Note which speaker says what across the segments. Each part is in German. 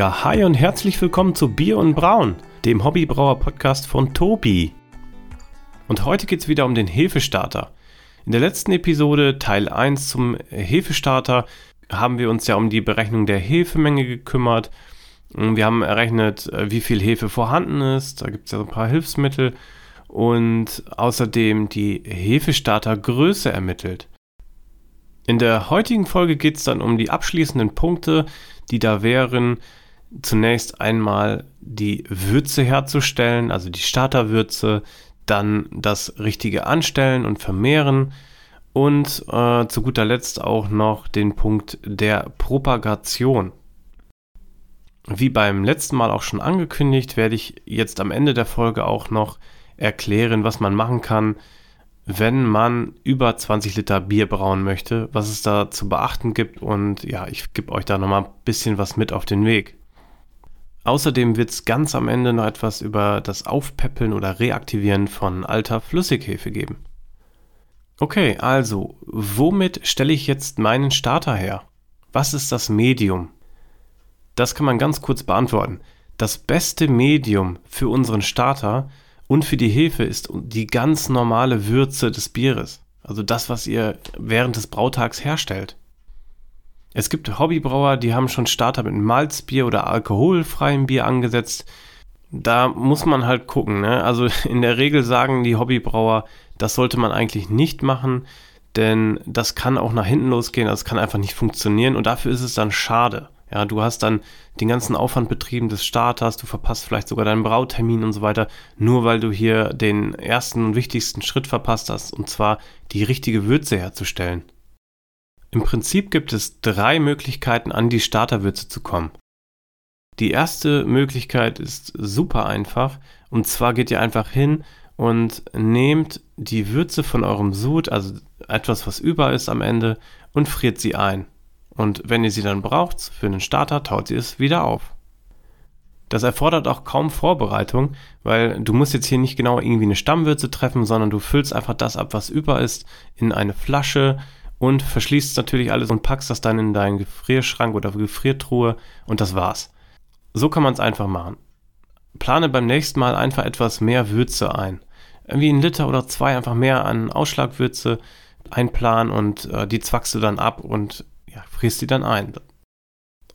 Speaker 1: Ja, hi und herzlich willkommen zu Bier und Braun, dem Hobbybrauer-Podcast von Tobi. Und heute geht es wieder um den Hefestarter. In der letzten Episode, Teil 1 zum Hefestarter, haben wir uns ja um die Berechnung der Hefemenge gekümmert. Wir haben errechnet, äh, wie viel Hefe vorhanden ist. Da gibt es ja so ein paar Hilfsmittel. Und außerdem die Hefestartergröße ermittelt. In der heutigen Folge geht es dann um die abschließenden Punkte, die da wären, zunächst einmal die Würze herzustellen, also die Starterwürze, dann das richtige Anstellen und Vermehren und äh, zu guter Letzt auch noch den Punkt der Propagation. Wie beim letzten Mal auch schon angekündigt, werde ich jetzt am Ende der Folge auch noch erklären, was man machen kann, wenn man über 20 Liter Bier brauen möchte, was es da zu beachten gibt und ja, ich gebe euch da nochmal ein bisschen was mit auf den Weg. Außerdem wird es ganz am Ende noch etwas über das Aufpäppeln oder Reaktivieren von alter Flüssighefe geben. Okay, also, womit stelle ich jetzt meinen Starter her? Was ist das Medium? Das kann man ganz kurz beantworten. Das beste Medium für unseren Starter und für die Hefe ist die ganz normale Würze des Bieres. Also das, was ihr während des Brautags herstellt. Es gibt Hobbybrauer, die haben schon Starter mit Malzbier oder alkoholfreiem Bier angesetzt. Da muss man halt gucken. Ne? Also in der Regel sagen die Hobbybrauer, das sollte man eigentlich nicht machen, denn das kann auch nach hinten losgehen, das kann einfach nicht funktionieren und dafür ist es dann schade. Ja, du hast dann den ganzen Aufwand betrieben des Starters, du verpasst vielleicht sogar deinen Brautermin und so weiter, nur weil du hier den ersten und wichtigsten Schritt verpasst hast, und zwar die richtige Würze herzustellen. Im Prinzip gibt es drei Möglichkeiten, an die Starterwürze zu kommen. Die erste Möglichkeit ist super einfach, und zwar geht ihr einfach hin und nehmt die Würze von eurem Sud, also etwas, was über ist am Ende, und friert sie ein. Und wenn ihr sie dann braucht für einen Starter, taut sie es wieder auf. Das erfordert auch kaum Vorbereitung, weil du musst jetzt hier nicht genau irgendwie eine Stammwürze treffen, sondern du füllst einfach das ab, was über ist, in eine Flasche und verschließt natürlich alles und packst das dann in deinen Gefrierschrank oder Gefriertruhe und das war's. So kann man es einfach machen. Plane beim nächsten Mal einfach etwas mehr Würze ein. Irgendwie ein Liter oder zwei einfach mehr an Ausschlagwürze einplanen und äh, die zwackst du dann ab und ja, frierst die dann ein.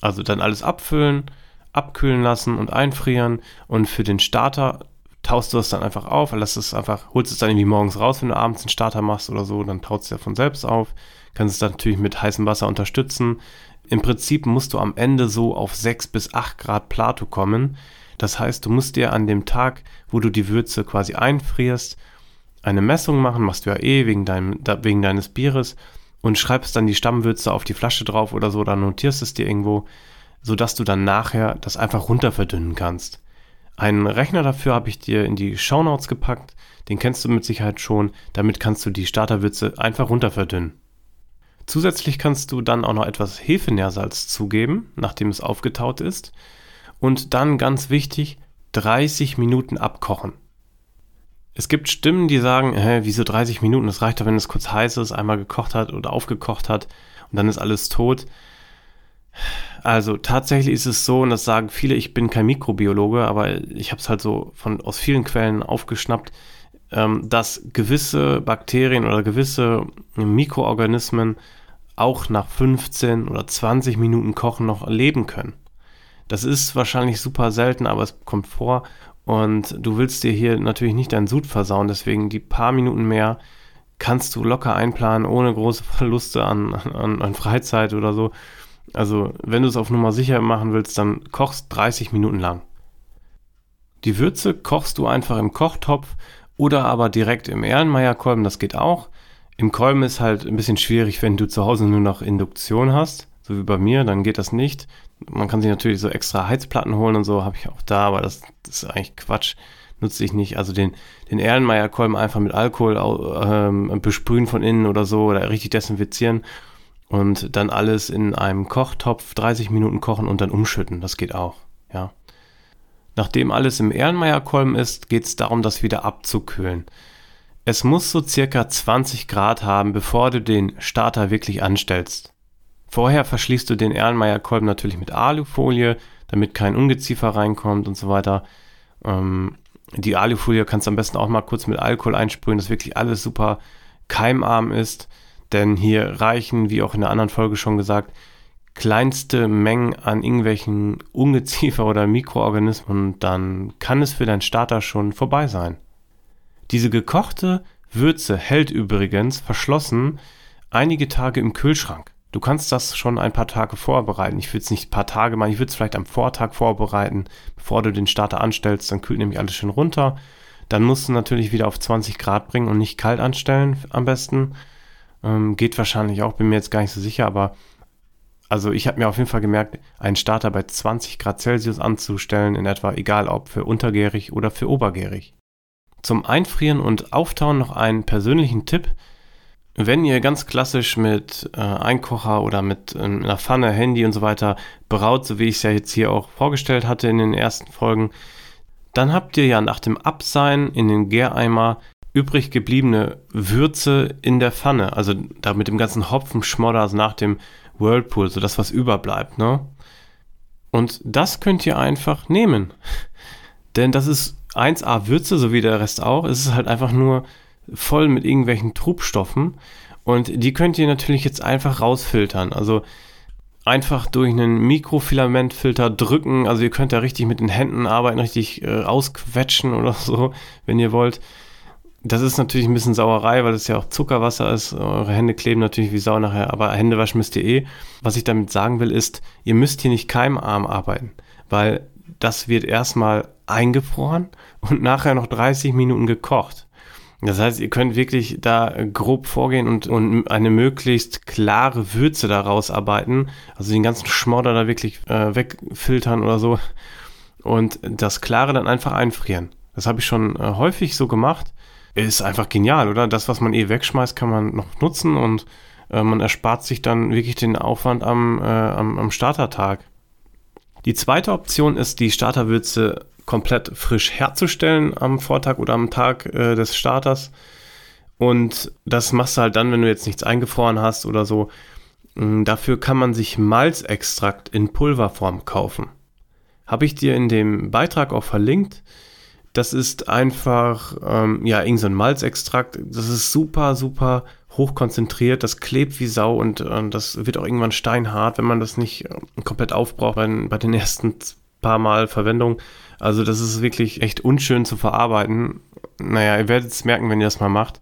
Speaker 1: Also dann alles abfüllen, abkühlen lassen und einfrieren und für den Starter taust du es dann einfach auf, lass es einfach, holst es dann irgendwie morgens raus, wenn du abends einen Starter machst oder so, dann taut es ja von selbst auf, kannst es natürlich mit heißem Wasser unterstützen. Im Prinzip musst du am Ende so auf 6 bis 8 Grad Plato kommen. Das heißt, du musst dir an dem Tag, wo du die Würze quasi einfrierst, eine Messung machen, machst du ja eh wegen, deinem, wegen deines Bieres und schreibst dann die Stammwürze auf die Flasche drauf oder so, dann notierst es dir irgendwo, sodass du dann nachher das einfach runter verdünnen kannst. Einen Rechner dafür habe ich dir in die Shownotes gepackt, den kennst du mit Sicherheit schon, damit kannst du die Starterwürze einfach runter verdünnen. Zusätzlich kannst du dann auch noch etwas Hefenährsalz zugeben, nachdem es aufgetaut ist. Und dann ganz wichtig, 30 Minuten abkochen. Es gibt Stimmen, die sagen, hä, wieso 30 Minuten? Das reicht doch, wenn es kurz heiß ist, einmal gekocht hat oder aufgekocht hat und dann ist alles tot. Also tatsächlich ist es so, und das sagen viele, ich bin kein Mikrobiologe, aber ich habe es halt so von, aus vielen Quellen aufgeschnappt, dass gewisse Bakterien oder gewisse Mikroorganismen auch nach 15 oder 20 Minuten Kochen noch leben können. Das ist wahrscheinlich super selten, aber es kommt vor und du willst dir hier natürlich nicht deinen Sud versauen, deswegen die paar Minuten mehr kannst du locker einplanen, ohne große Verluste an, an, an Freizeit oder so. Also, wenn du es auf Nummer sicher machen willst, dann kochst 30 Minuten lang. Die Würze kochst du einfach im Kochtopf oder aber direkt im Erlenmeyer-Kolben, das geht auch. Im Kolben ist halt ein bisschen schwierig, wenn du zu Hause nur noch Induktion hast, so wie bei mir, dann geht das nicht. Man kann sich natürlich so extra Heizplatten holen und so, habe ich auch da, aber das, das, ist eigentlich Quatsch. Nutze ich nicht. Also den, den Erlenmeyer-Kolben einfach mit Alkohol ähm, besprühen von innen oder so oder richtig desinfizieren und dann alles in einem Kochtopf 30 Minuten kochen und dann umschütten. Das geht auch, ja. Nachdem alles im Erlenmeyer-Kolben ist, geht es darum, das wieder abzukühlen. Es muss so circa 20 Grad haben, bevor du den Starter wirklich anstellst. Vorher verschließt du den Erlenmeyer-Kolben natürlich mit Alufolie, damit kein Ungeziefer reinkommt und so weiter. Ähm, die Alufolie kannst du am besten auch mal kurz mit Alkohol einsprühen, dass wirklich alles super keimarm ist. Denn hier reichen, wie auch in der anderen Folge schon gesagt, kleinste Mengen an irgendwelchen Ungeziefer oder Mikroorganismen dann kann es für deinen Starter schon vorbei sein. Diese gekochte Würze hält übrigens verschlossen einige Tage im Kühlschrank. Du kannst das schon ein paar Tage vorbereiten. Ich würde es nicht ein paar Tage machen, ich würde es vielleicht am Vortag vorbereiten, bevor du den Starter anstellst. Dann kühlt nämlich alles schön runter. Dann musst du natürlich wieder auf 20 Grad bringen und nicht kalt anstellen am besten. Ähm, geht wahrscheinlich auch, bin mir jetzt gar nicht so sicher, aber also ich habe mir auf jeden Fall gemerkt, einen Starter bei 20 Grad Celsius anzustellen, in etwa egal ob für untergärig oder für obergärig. Zum Einfrieren und Auftauen noch einen persönlichen Tipp. Wenn ihr ganz klassisch mit äh, Einkocher oder mit äh, einer Pfanne, Handy und so weiter braut, so wie ich es ja jetzt hier auch vorgestellt hatte in den ersten Folgen, dann habt ihr ja nach dem Abseihen in den Gäreimer übrig gebliebene Würze in der Pfanne, also da mit dem ganzen Hopfenschmodder also nach dem Whirlpool, so das, was überbleibt, ne? Und das könnt ihr einfach nehmen. Denn das ist 1A Würze, so wie der Rest auch. Es ist halt einfach nur voll mit irgendwelchen Trubstoffen. Und die könnt ihr natürlich jetzt einfach rausfiltern. Also einfach durch einen Mikrofilamentfilter drücken. Also ihr könnt da richtig mit den Händen arbeiten, richtig äh, ausquetschen oder so, wenn ihr wollt. Das ist natürlich ein bisschen Sauerei, weil es ja auch Zuckerwasser ist. Eure Hände kleben natürlich wie Sau nachher, aber Hände waschen müsst ihr eh. Was ich damit sagen will, ist, ihr müsst hier nicht keimarm arbeiten, weil das wird erstmal eingefroren und nachher noch 30 Minuten gekocht. Das heißt, ihr könnt wirklich da grob vorgehen und, und eine möglichst klare Würze daraus arbeiten. Also den ganzen Schmodder da wirklich äh, wegfiltern oder so. Und das Klare dann einfach einfrieren. Das habe ich schon äh, häufig so gemacht. Ist einfach genial, oder? Das, was man eh wegschmeißt, kann man noch nutzen und äh, man erspart sich dann wirklich den Aufwand am, äh, am, am Startertag. Die zweite Option ist, die Starterwürze komplett frisch herzustellen am Vortag oder am Tag äh, des Starters. Und das machst du halt dann, wenn du jetzt nichts eingefroren hast oder so. Mm, dafür kann man sich Malzextrakt in Pulverform kaufen. Habe ich dir in dem Beitrag auch verlinkt. Das ist einfach, ähm, ja, irgendein so Malzextrakt. Das ist super, super hochkonzentriert. Das klebt wie Sau und äh, das wird auch irgendwann steinhart, wenn man das nicht äh, komplett aufbraucht bei, bei den ersten paar Mal Verwendung. Also das ist wirklich echt unschön zu verarbeiten. Naja, ihr werdet es merken, wenn ihr das mal macht.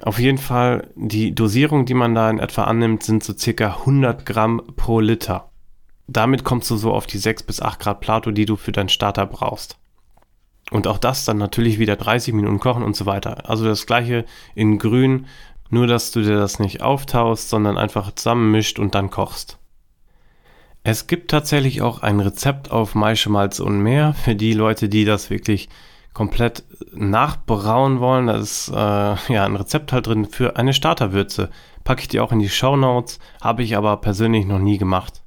Speaker 1: Auf jeden Fall, die Dosierung, die man da in etwa annimmt, sind so circa 100 Gramm pro Liter. Damit kommst du so auf die 6 bis 8 Grad Plato, die du für deinen Starter brauchst. Und auch das dann natürlich wieder 30 Minuten kochen und so weiter. Also das gleiche in grün, nur dass du dir das nicht auftaust, sondern einfach zusammenmischt und dann kochst. Es gibt tatsächlich auch ein Rezept auf Maischemalz und mehr für die Leute, die das wirklich komplett nachbrauen wollen. Da ist äh, ja ein Rezept halt drin für eine Starterwürze. Packe ich dir auch in die Show Notes, habe ich aber persönlich noch nie gemacht.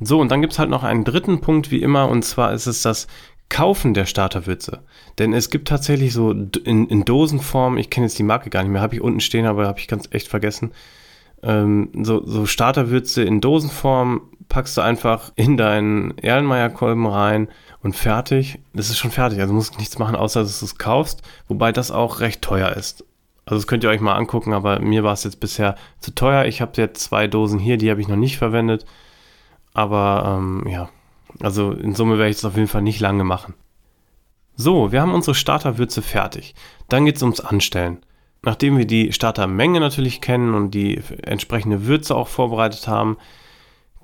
Speaker 1: So, und dann gibt es halt noch einen dritten Punkt wie immer, und zwar ist es das Kaufen der Starterwürze. Denn es gibt tatsächlich so in, in Dosenform, ich kenne jetzt die Marke gar nicht mehr, habe ich unten stehen, aber habe ich ganz echt vergessen, ähm, so, so Starterwürze in Dosenform packst du einfach in deinen Erlenmeyer-Kolben rein und fertig. Das ist schon fertig. Also musst nichts machen, außer dass du es kaufst. Wobei das auch recht teuer ist. Also das könnt ihr euch mal angucken, aber mir war es jetzt bisher zu teuer. Ich habe jetzt zwei Dosen hier, die habe ich noch nicht verwendet. Aber ähm, ja, also in Summe werde ich es auf jeden Fall nicht lange machen. So, wir haben unsere Starterwürze fertig. Dann geht es ums Anstellen. Nachdem wir die Startermenge natürlich kennen und die entsprechende Würze auch vorbereitet haben,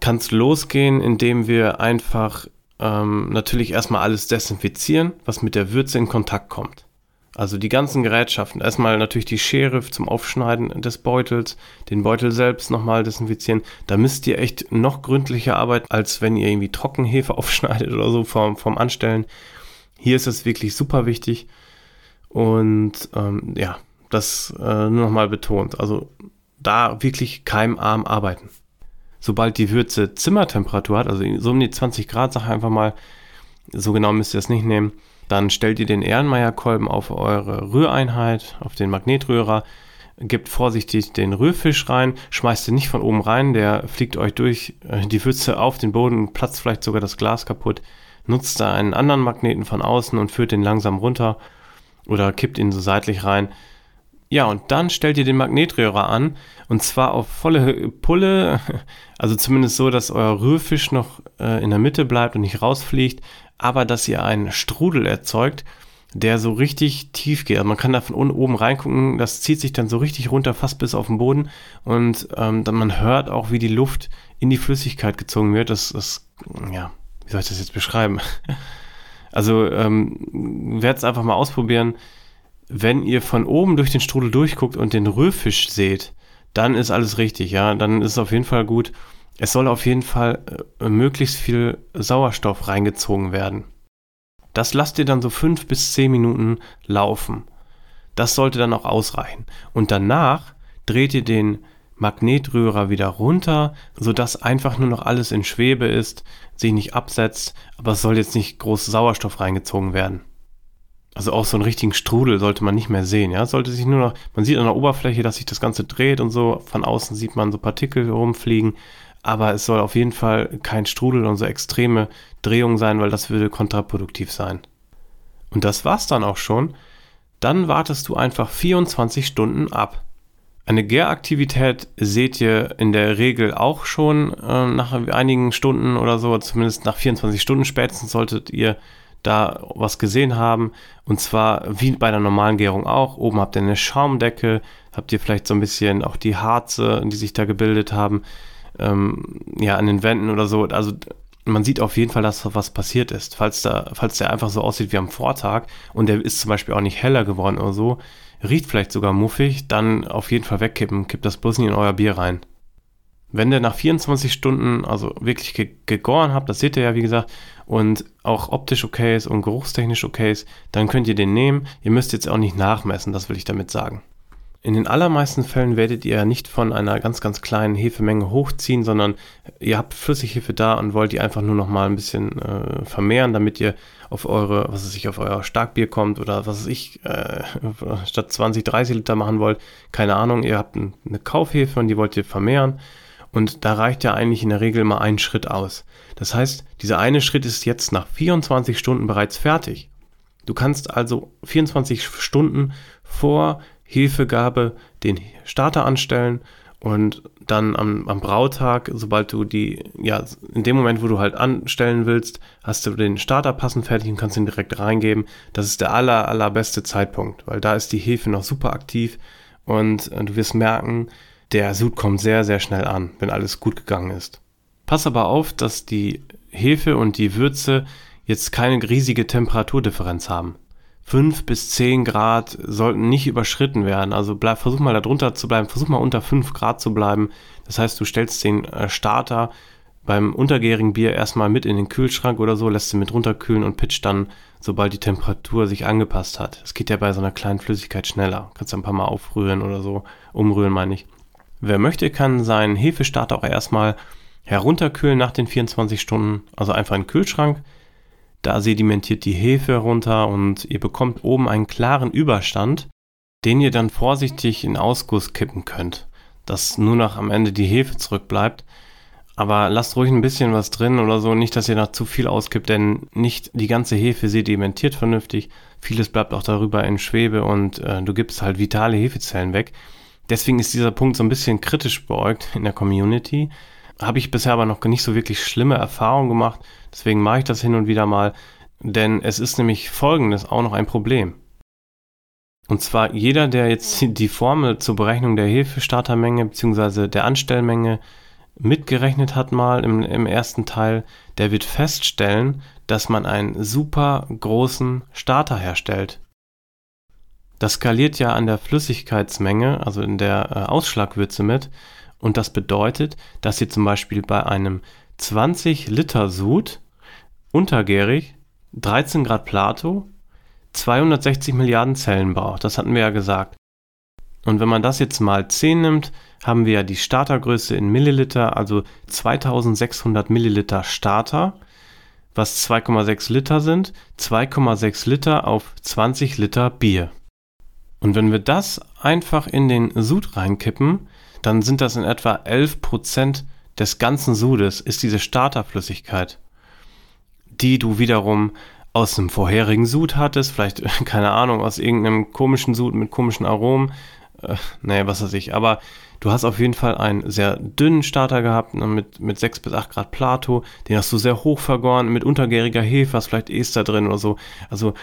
Speaker 1: kann es losgehen, indem wir einfach ähm, natürlich erstmal alles desinfizieren, was mit der Würze in Kontakt kommt. Also die ganzen Gerätschaften. Erstmal natürlich die Schere zum Aufschneiden des Beutels, den Beutel selbst nochmal desinfizieren. Da müsst ihr echt noch gründlicher arbeiten, als wenn ihr irgendwie Trockenhefe aufschneidet oder so vom, vom Anstellen. Hier ist es wirklich super wichtig. Und ähm, ja, das äh, nur nochmal betont. Also da wirklich keimarm arbeiten. Sobald die Würze Zimmertemperatur hat, also so um die 20 Grad, sag einfach mal, so genau müsst ihr das nicht nehmen, dann stellt ihr den Ehrenmeierkolben auf eure Rühreinheit, auf den Magnetrührer, gebt vorsichtig den Rührfisch rein, schmeißt ihn nicht von oben rein, der fliegt euch durch äh, die Würze auf den Boden, platzt vielleicht sogar das Glas kaputt. Nutzt da einen anderen Magneten von außen und führt den langsam runter oder kippt ihn so seitlich rein. Ja, und dann stellt ihr den Magnetrührer an und zwar auf volle Pulle, also zumindest so, dass euer Rührfisch noch äh, in der Mitte bleibt und nicht rausfliegt, aber dass ihr einen Strudel erzeugt der so richtig tief geht. Also man kann da von oben reingucken, das zieht sich dann so richtig runter, fast bis auf den Boden. Und ähm, dann man hört auch, wie die Luft in die Flüssigkeit gezogen wird. Das, das ja, wie soll ich das jetzt beschreiben? Also ähm, werdet es einfach mal ausprobieren. Wenn ihr von oben durch den Strudel durchguckt und den Rührfisch seht, dann ist alles richtig, ja. Dann ist es auf jeden Fall gut. Es soll auf jeden Fall äh, möglichst viel Sauerstoff reingezogen werden. Das lasst ihr dann so fünf bis zehn Minuten laufen. Das sollte dann auch ausreichen. Und danach dreht ihr den Magnetrührer wieder runter, sodass einfach nur noch alles in Schwebe ist, sich nicht absetzt, aber es soll jetzt nicht groß Sauerstoff reingezogen werden. Also auch so einen richtigen Strudel sollte man nicht mehr sehen, ja. Sollte sich nur noch, man sieht an der Oberfläche, dass sich das Ganze dreht und so. Von außen sieht man so Partikel rumfliegen aber es soll auf jeden Fall kein Strudel und so extreme Drehungen sein, weil das würde kontraproduktiv sein. Und das war's dann auch schon. Dann wartest du einfach 24 Stunden ab. Eine Gäraktivität seht ihr in der Regel auch schon äh, nach einigen Stunden oder so, zumindest nach 24 Stunden spätestens solltet ihr da was gesehen haben. Und zwar wie bei der normalen Gärung auch. Oben habt ihr eine Schaumdecke, habt ihr vielleicht so ein bisschen auch die Harze, die sich da gebildet haben ähm, ja, an den Wänden oder so. Also man sieht auf jeden Fall, dass was passiert ist. Falls, da, falls der einfach so aussieht wie am Vortag und der ist zum Beispiel auch nicht heller geworden oder so, riecht vielleicht sogar muffig, dann auf jeden Fall wegkippen. Kippt das bloß nicht in euer Bier rein. Wenn der nach 24 Stunden also wirklich ge gegoren habt, das seht ihr ja wie gesagt, und auch optisch okay ist und geruchstechnisch okay ist, dann könnt ihr den nehmen. Ihr müsst jetzt auch nicht nachmessen, das will ich damit sagen. In den allermeisten Fällen werdet ihr nicht von einer ganz, ganz kleinen Hefemenge hochziehen, sondern ihr habt Flüssighefe da und wollt die einfach nur noch mal ein bisschen äh, vermehren, damit ihr auf eure, was weiß ich, auf euer Starkbier kommt oder was weiß ich, äh, statt 20, 30 Liter machen wollt. Keine Ahnung, ihr habt ein, eine Kaufhefe und die wollt ihr vermehren. Und da reicht ja eigentlich in der Regel mal ein Schritt aus. Das heißt, dieser eine Schritt ist jetzt nach 24 Stunden bereits fertig. Du kannst also 24 Stunden vor Hefegabe den Starter anstellen und dann am, am Brautag, sobald du die, ja, in dem Moment, wo du halt anstellen willst, hast du den Starter passend fertig und kannst ihn direkt reingeben. Das ist der aller, allerbeste Zeitpunkt, weil da ist die Hefe noch super aktiv und äh, du wirst merken, der Sud kommt sehr, sehr schnell an, wenn alles gut gegangen ist. Pass aber auf, dass die Hefe und die Würze jetzt keine riesige Temperaturdifferenz haben. 5 bis 10 Grad sollten nicht überschritten werden. Also bleib, versuch mal da drunter zu bleiben, versuch mal unter 5 Grad zu bleiben. Das heißt, du stellst den äh, Starter beim untergärigen Bier erstmal mit in den Kühlschrank oder so, lässt ihn mit runterkühlen und pitcht dann, sobald die Temperatur sich angepasst hat. Es geht ja bei so einer kleinen Flüssigkeit schneller. Kannst du ein paar Mal aufrühren oder so, umrühren meine ich. Wer möchte, kann seinen Hefestarter auch erstmal herunterkühlen nach den 24 Stunden, also einfach in den Kühlschrank da sedimentiert die Hefe runter und ihr bekommt oben einen klaren Überstand, den ihr dann vorsichtig in Ausguss kippen könnt, dass nur noch am Ende die Hefe zurückbleibt. Aber lasst ruhig ein bisschen was drin oder so, nicht, dass ihr noch zu viel auskippt, denn nicht die ganze Hefe sedimentiert vernünftig. Vieles bleibt auch darüber in Schwebe und äh, du gibst halt vitale Hefezellen weg. Deswegen ist dieser Punkt so ein bisschen kritisch beäugt in der Community. Habe ich bisher aber noch nicht so wirklich schlimme Erfahrungen gemacht. Deswegen mache ich das hin und wieder mal. Denn es ist nämlich folgendes auch noch ein Problem. Und zwar jeder, der jetzt die Formel zur Berechnung der Hefestartermenge bzw. der Anstellmenge mitgerechnet hat mal im, im ersten Teil, der wird feststellen, dass man einen super großen Starter herstellt. Das skaliert ja an der Flüssigkeitsmenge, also in der äh, Ausschlagwürze mit. Und das bedeutet, dass ihr zum Beispiel bei einem 20 Liter Sud untergärig 13 Grad Plato 260 Milliarden Zellen braucht. Das hatten wir ja gesagt. Und wenn man das jetzt mal 10 nimmt, haben wir ja die Startergröße in Milliliter, also 2600 Milliliter Starter, was 2,6 Liter sind. 2,6 Liter auf 20 Liter Bier. Und wenn wir das einfach in den Sud reinkippen, dann sind das in etwa 11% des ganzen Sudes, ist diese Starterflüssigkeit, die du wiederum aus einem vorherigen Sud hattest, vielleicht, keine Ahnung, aus irgendeinem komischen Sud mit komischen Aromen, äh, nee, was weiß ich, aber du hast auf jeden Fall einen sehr dünnen Starter gehabt, ne, mit, mit 6 bis 8 Grad Plato, den hast du sehr hoch vergoren, mit untergäriger Hefe, hast vielleicht Ester drin oder so, also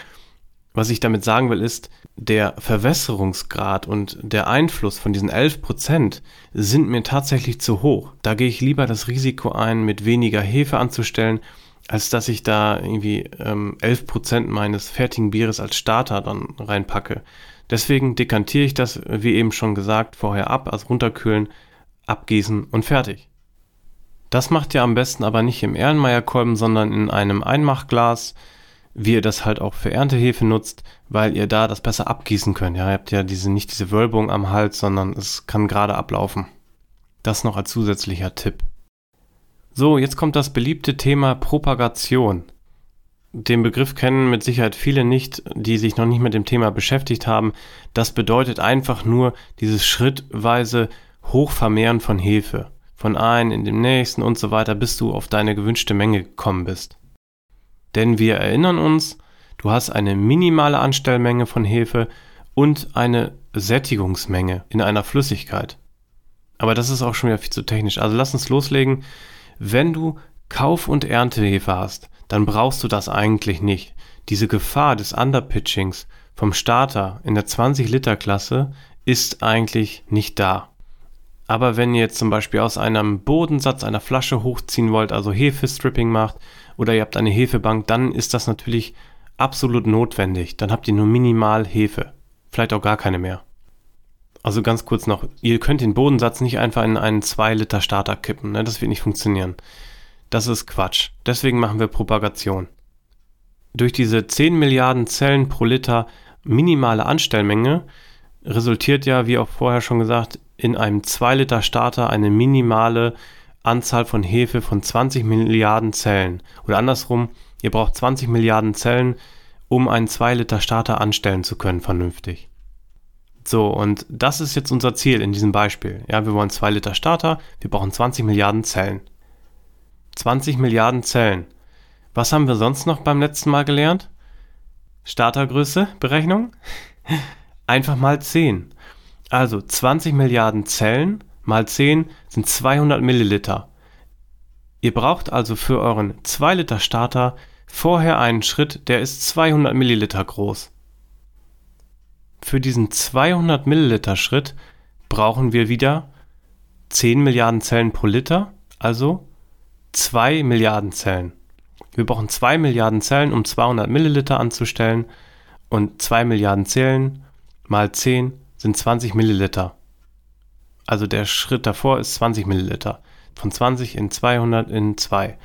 Speaker 1: was ich damit sagen will, ist, der Verwässerungsgrad und der Einfluss von diesen 11% sind mir tatsächlich zu hoch. Da gehe ich lieber das Risiko ein, mit weniger Hefe anzustellen, als dass ich da irgendwie ähm, 11% meines fertigen Bieres als Starter dann reinpacke. Deswegen dekantiere ich das, wie eben schon gesagt, vorher ab, also runterkühlen, abgießen und fertig. Das macht ihr am besten aber nicht im Erlenmeyer-Kolben, sondern in einem Einmachglas, wie ihr das halt auch für Erntehefe nutzt, weil ihr da das besser abgießen könnt. Ja, ihr habt ja diese, nicht diese Wölbung am Hals, sondern es kann gerade ablaufen. Das noch als zusätzlicher Tipp. So, jetzt kommt das beliebte Thema Propagation. Den Begriff kennen mit Sicherheit viele nicht, die sich noch nicht mit dem Thema beschäftigt haben. Das bedeutet einfach nur dieses schrittweise Hochvermehren von Hefe. Von einem in dem nächsten und so weiter, bis du auf deine gewünschte Menge gekommen bist. Denn wir erinnern uns, du hast eine minimale Anstellmenge von Hefe und eine Sättigungsmenge in einer Flüssigkeit. Aber das ist auch schon wieder viel zu technisch. Also lass uns loslegen. Wenn du Kauf- und Erntehefe hast, dann brauchst du das eigentlich nicht. Diese Gefahr des Underpitchings vom Starter in der 20-Liter-Klasse ist eigentlich nicht da. Aber wenn ihr jetzt zum Beispiel aus einem Bodensatz einer Flasche hochziehen wollt, also Hefe-Stripping macht, oder ihr habt eine Hefebank, dann ist das natürlich absolut notwendig. Dann habt ihr nur minimal Hefe. Vielleicht auch gar keine mehr. Also ganz kurz noch, ihr könnt den Bodensatz nicht einfach in einen 2 Liter Starter kippen. Ne? Das wird nicht funktionieren. Das ist Quatsch. Deswegen machen wir Propagation. Durch diese 10 Milliarden Zellen pro Liter minimale Anstellmenge resultiert ja, wie auch vorher schon gesagt, in einem 2 Liter Starter eine minimale Anzahl von Hefe von 20 Milliarden Zellen. Oder andersrum, ihr braucht 20 Milliarden Zellen, um einen 2 Liter Starter anstellen zu können, vernünftig. So, und das ist jetzt unser Ziel in diesem Beispiel. Ja, wir wollen 2 Liter Starter, wir brauchen 20 Milliarden Zellen. 20 Milliarden Zellen. Was haben wir sonst noch beim letzten Mal gelernt? Startergröße, Berechnung? Einfach mal 10. Also 20 Milliarden Zellen mal 10 sind 200 Milliliter. Ihr braucht also für euren 2 Liter Starter vorher einen Schritt, der ist 200 Milliliter groß. Für diesen 200 Milliliter Schritt brauchen wir wieder 10 Milliarden Zellen pro Liter, also 2 Milliarden Zellen. Wir brauchen 2 Milliarden Zellen, um 200 Milliliter anzustellen und 2 Milliarden Zellen mal 10 sind 20 Milliliter. Also der Schritt davor ist 20 Milliliter. Von 20 in 200 in 2.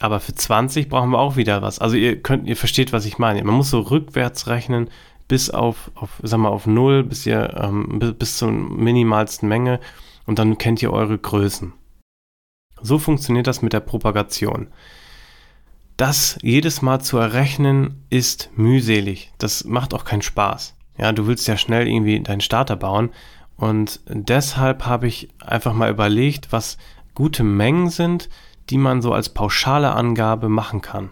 Speaker 1: Aber für 20 brauchen wir auch wieder was. Also ihr könnt, ihr versteht, was ich meine. Man muss so rückwärts rechnen bis auf, auf sag mal, auf 0, bis ihr, ähm, bis, bis zur minimalsten Menge und dann kennt ihr eure Größen. So funktioniert das mit der Propagation. Das jedes Mal zu errechnen ist mühselig. Das macht auch keinen Spaß. Ja, du willst ja schnell irgendwie deinen Starter bauen und deshalb habe ich einfach mal überlegt, was gute Mengen sind, die man so als pauschale Angabe machen kann.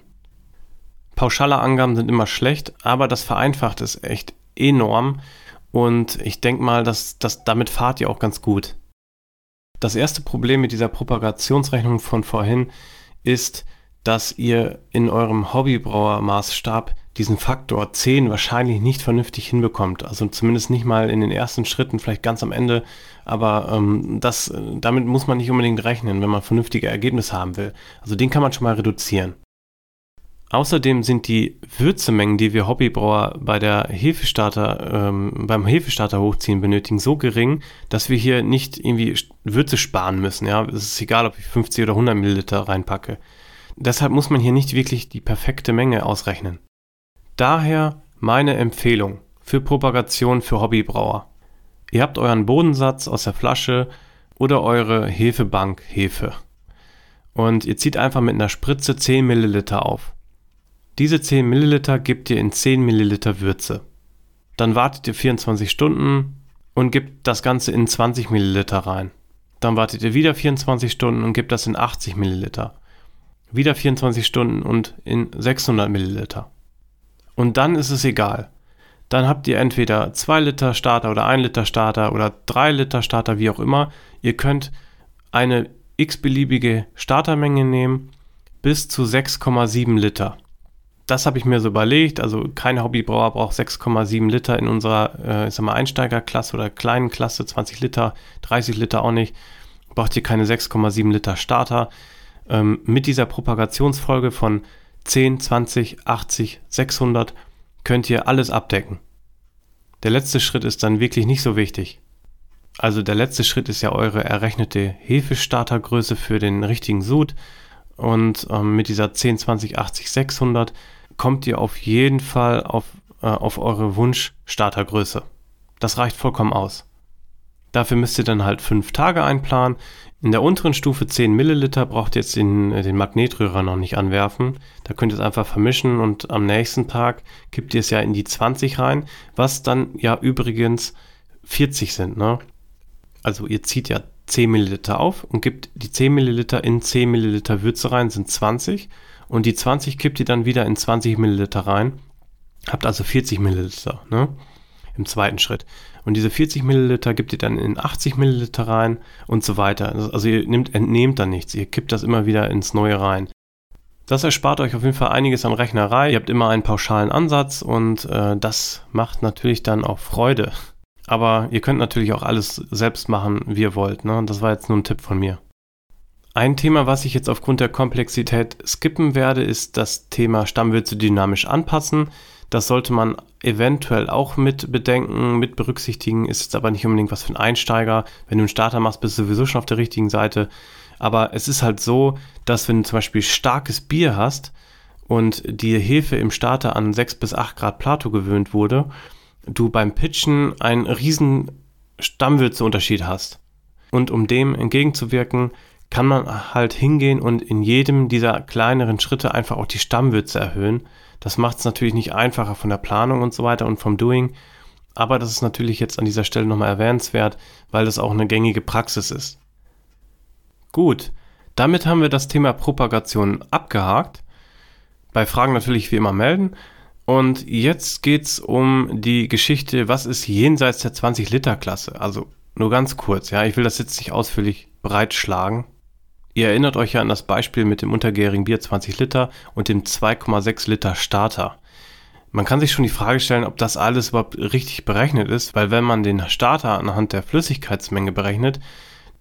Speaker 1: Pauschale Angaben sind immer schlecht, aber das vereinfacht es echt enorm und ich denke mal, dass, dass damit fahrt ihr auch ganz gut. Das erste Problem mit dieser Propagationsrechnung von vorhin ist, dass ihr in eurem Hobbybrauermaßstab diesen Faktor 10 wahrscheinlich nicht vernünftig hinbekommt. Also zumindest nicht mal in den ersten Schritten, vielleicht ganz am Ende. Aber ähm, das, damit muss man nicht unbedingt rechnen, wenn man vernünftige Ergebnisse haben will. Also den kann man schon mal reduzieren. Außerdem sind die Würzemengen, die wir Hobbybrauer bei der Hefestarter, ähm, beim Hefestarter hochziehen benötigen, so gering, dass wir hier nicht irgendwie Würze sparen müssen. Ja, es ist egal, ob ich 50 oder 100 Milliliter reinpacke. Deshalb muss man hier nicht wirklich die perfekte Menge ausrechnen. Daher meine Empfehlung für Propagation für Hobbybrauer. Ihr habt euren Bodensatz aus der Flasche oder eure Hefebank Hefe. Und ihr zieht einfach mit einer Spritze 10 Milliliter auf. Diese 10 Milliliter gebt ihr in 10 Milliliter Würze. dann wartet ihr 24 Stunden und gebt das Ganze in 20 Milliliter rein. Dann wartet ihr wieder 24 Stunden und gebt das in 80 Milliliter. Wieder 24 Stunden und in 600 Milliliter. Und dann ist es egal. Dann habt ihr entweder 2 Liter Starter oder 1 Liter Starter oder 3 Liter Starter, wie auch immer. Ihr könnt eine x-beliebige Startermenge nehmen bis zu 6,7 Liter. Das habe ich mir so überlegt. Also kein Hobbybrauer braucht 6,7 Liter in unserer äh, ich sag mal Einsteigerklasse oder kleinen Klasse, 20 Liter, 30 Liter auch nicht. Braucht ihr keine 6,7 Liter Starter. Ähm, mit dieser Propagationsfolge von 10, 20, 80, 600 könnt ihr alles abdecken. Der letzte Schritt ist dann wirklich nicht so wichtig. Also der letzte Schritt ist ja eure errechnete Hefestartergröße für den richtigen Sud. Und ähm, mit dieser 10, 20, 80, 600 kommt ihr auf jeden Fall auf, äh, auf eure Wunschstartergröße. Das reicht vollkommen aus. Dafür müsst ihr dann halt fünf Tage einplanen. In der unteren Stufe 10 Milliliter braucht ihr jetzt den, den Magnetrührer noch nicht anwerfen. Da könnt ihr es einfach vermischen und am nächsten Tag kippt ihr es ja in die 20 rein, was dann ja übrigens 40 sind. Ne? Also ihr zieht ja 10 Milliliter auf und gibt die 10 Milliliter in 10 Milliliter Würze rein, sind 20. Und die 20 kippt ihr dann wieder in 20 Milliliter rein. Habt also 40 Milliliter ne? im zweiten Schritt. Und diese 40 Milliliter gibt ihr dann in 80 Milliliter rein und so weiter. Also ihr nehmt, entnehmt da nichts. Ihr kippt das immer wieder ins Neue rein. Das erspart euch auf jeden Fall einiges an Rechnerei. Ihr habt immer einen pauschalen Ansatz und äh, das macht natürlich dann auch Freude. Aber ihr könnt natürlich auch alles selbst machen, wie ihr wollt. Ne? Das war jetzt nur ein Tipp von mir. Ein Thema, was ich jetzt aufgrund der Komplexität skippen werde, ist das Thema Stammwürze dynamisch anpassen. Das sollte man eventuell auch mit bedenken, mit berücksichtigen, ist jetzt aber nicht unbedingt was für einen Einsteiger. Wenn du einen Starter machst, bist du sowieso schon auf der richtigen Seite. Aber es ist halt so, dass wenn du zum Beispiel starkes Bier hast und die Hefe im Starter an 6 bis 8 Grad Plato gewöhnt wurde, du beim Pitchen einen riesen Stammwürzeunterschied hast. Und um dem entgegenzuwirken, kann man halt hingehen und in jedem dieser kleineren Schritte einfach auch die Stammwürze erhöhen. Das macht es natürlich nicht einfacher von der Planung und so weiter und vom Doing. Aber das ist natürlich jetzt an dieser Stelle nochmal erwähnenswert, weil das auch eine gängige Praxis ist. Gut, damit haben wir das Thema Propagation abgehakt. Bei Fragen natürlich wie immer melden. Und jetzt geht es um die Geschichte, was ist jenseits der 20-Liter-Klasse? Also nur ganz kurz, ja, ich will das jetzt nicht ausführlich breitschlagen. Ihr erinnert euch ja an das Beispiel mit dem untergärigen Bier 20 Liter und dem 2,6 Liter Starter. Man kann sich schon die Frage stellen, ob das alles überhaupt richtig berechnet ist, weil wenn man den Starter anhand der Flüssigkeitsmenge berechnet,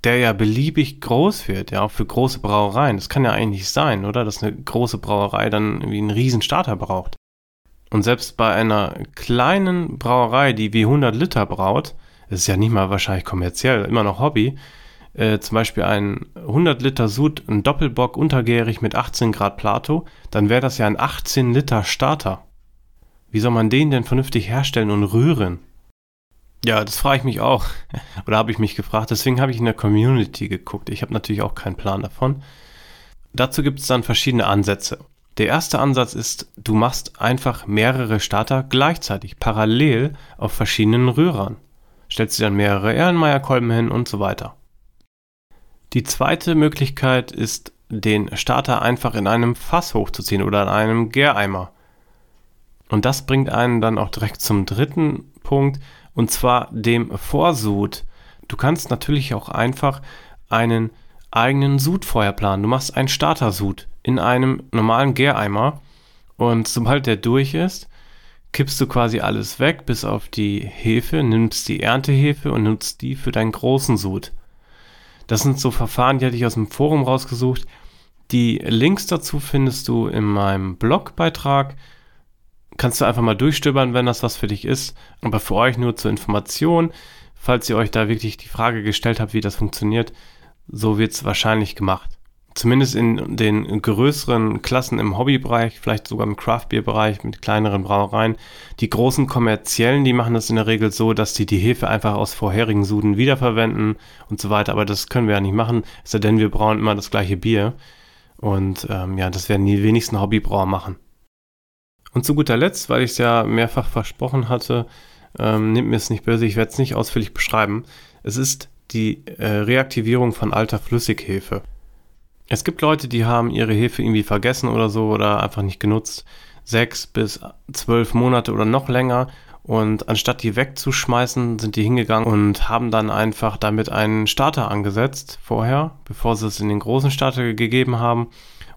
Speaker 1: der ja beliebig groß wird, ja, auch für große Brauereien. Das kann ja eigentlich nicht sein, oder? Dass eine große Brauerei dann irgendwie einen riesen Starter braucht. Und selbst bei einer kleinen Brauerei, die wie 100 Liter braut, das ist ja nicht mal wahrscheinlich kommerziell, immer noch Hobby, äh, zum Beispiel ein 100 Liter Sud, ein Doppelbock untergärig mit 18 Grad Plato, dann wäre das ja ein 18 Liter Starter. Wie soll man den denn vernünftig herstellen und rühren? Ja, das frage ich mich auch. Oder habe ich mich gefragt. Deswegen habe ich in der Community geguckt. Ich habe natürlich auch keinen Plan davon. Dazu gibt es dann verschiedene Ansätze. Der erste Ansatz ist, du machst einfach mehrere Starter gleichzeitig, parallel auf verschiedenen Rührern. Stellst dir dann mehrere Ehrenmeierkolben hin und so weiter. Die zweite Möglichkeit ist, den Starter einfach in einem Fass hochzuziehen oder in einem Gäreimer. Und das bringt einen dann auch direkt zum dritten Punkt, und zwar dem Vorsud. Du kannst natürlich auch einfach einen eigenen Sudfeuer planen. Du machst einen Starter-Sud in einem normalen Gäreimer und sobald der durch ist, kippst du quasi alles weg, bis auf die Hefe, nimmst die Erntehefe und nutzt die für deinen großen Sud. Das sind so Verfahren, die hatte ich aus dem Forum rausgesucht. Die Links dazu findest du in meinem Blogbeitrag. Kannst du einfach mal durchstöbern, wenn das was für dich ist. Aber für euch nur zur Information, falls ihr euch da wirklich die Frage gestellt habt, wie das funktioniert, so wird es wahrscheinlich gemacht zumindest in den größeren Klassen im Hobbybereich, vielleicht sogar im Craft-Bier-Bereich mit kleineren Brauereien, die großen kommerziellen, die machen das in der Regel so, dass die die Hefe einfach aus vorherigen Suden wiederverwenden und so weiter. Aber das können wir ja nicht machen, es sei denn, wir brauen immer das gleiche Bier. Und ähm, ja, das werden die wenigsten Hobbybrauer machen. Und zu guter Letzt, weil ich es ja mehrfach versprochen hatte, ähm, nehmt mir es nicht böse, ich werde es nicht ausführlich beschreiben. Es ist die äh, Reaktivierung von alter Flüssighefe. Es gibt Leute, die haben ihre Hefe irgendwie vergessen oder so oder einfach nicht genutzt. Sechs bis zwölf Monate oder noch länger. Und anstatt die wegzuschmeißen, sind die hingegangen und haben dann einfach damit einen Starter angesetzt vorher, bevor sie es in den großen Starter gegeben haben.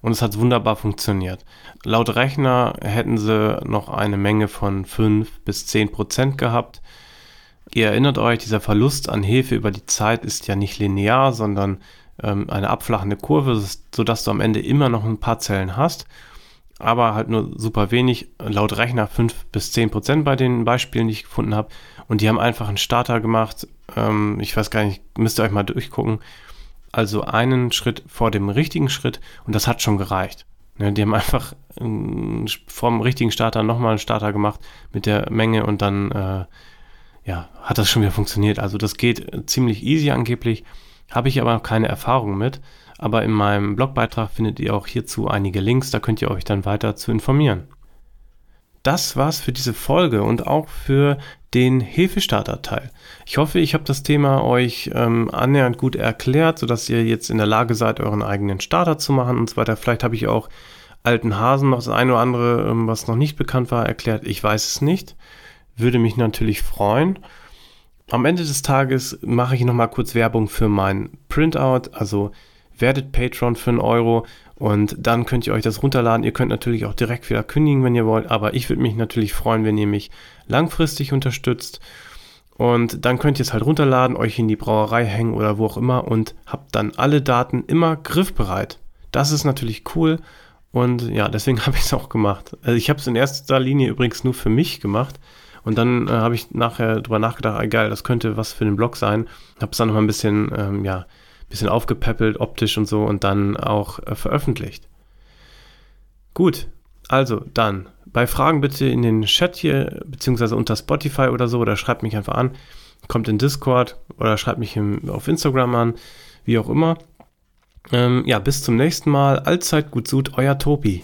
Speaker 1: Und es hat wunderbar funktioniert. Laut Rechner hätten sie noch eine Menge von fünf bis zehn Prozent gehabt. Ihr erinnert euch, dieser Verlust an Hefe über die Zeit ist ja nicht linear, sondern ähm, eine abflachende Kurve, sodass du am Ende immer noch ein paar Zellen hast, aber halt nur super wenig, laut Rechner 5 bis 10 Prozent bei den Beispielen, die ich gefunden habe. Und die haben einfach einen Starter gemacht. Ähm, ich weiß gar nicht, müsst ihr euch mal durchgucken. Also einen Schritt vor dem richtigen Schritt und das hat schon gereicht. Ne, die haben einfach äh, vom richtigen Starter nochmal einen Starter gemacht mit der Menge und dann äh, ja, hat das schon wieder funktioniert. Also das geht ziemlich easy angeblich. Habe ich aber noch keine Erfahrung mit. Aber in meinem Blogbeitrag findet ihr auch hierzu einige Links, da könnt ihr euch dann weiter zu informieren. Das war's für diese Folge und auch für den Hefestarter-Teil. Ich hoffe, ich habe das Thema euch ähm, annähernd gut erklärt, sodass ihr jetzt in der Lage seid, euren eigenen Starter zu machen und so weiter. Vielleicht habe ich auch alten Hasen noch das eine oder andere, ähm, was noch nicht bekannt war, erklärt. Ich weiß es nicht. Würde mich natürlich freuen. Am Ende des Tages mache ich nochmal kurz Werbung für mein Printout, also werdet Patron für einen Euro und dann könnt ihr euch das runterladen. Ihr könnt natürlich auch direkt wieder kündigen, wenn ihr wollt, aber ich würde mich natürlich freuen, wenn ihr mich langfristig unterstützt. Und dann könnt ihr es halt runterladen, euch in die Brauerei hängen oder wo auch immer und habt dann alle Daten immer griffbereit. Das ist natürlich cool und ja, deswegen habe ich es auch gemacht. Also ich habe es in erster Linie übrigens nur für mich gemacht und dann äh, habe ich nachher drüber nachgedacht, egal, das könnte was für den Blog sein. Habe es dann nochmal ein bisschen, ähm, ja, bisschen aufgepäppelt, optisch und so und dann auch äh, veröffentlicht. Gut, also dann bei Fragen bitte in den Chat hier, beziehungsweise unter Spotify oder so, oder schreibt mich einfach an. Kommt in Discord oder schreibt mich im, auf Instagram an, wie auch immer. Ähm, ja, bis zum nächsten Mal. Allzeit gut Sud, euer Tobi.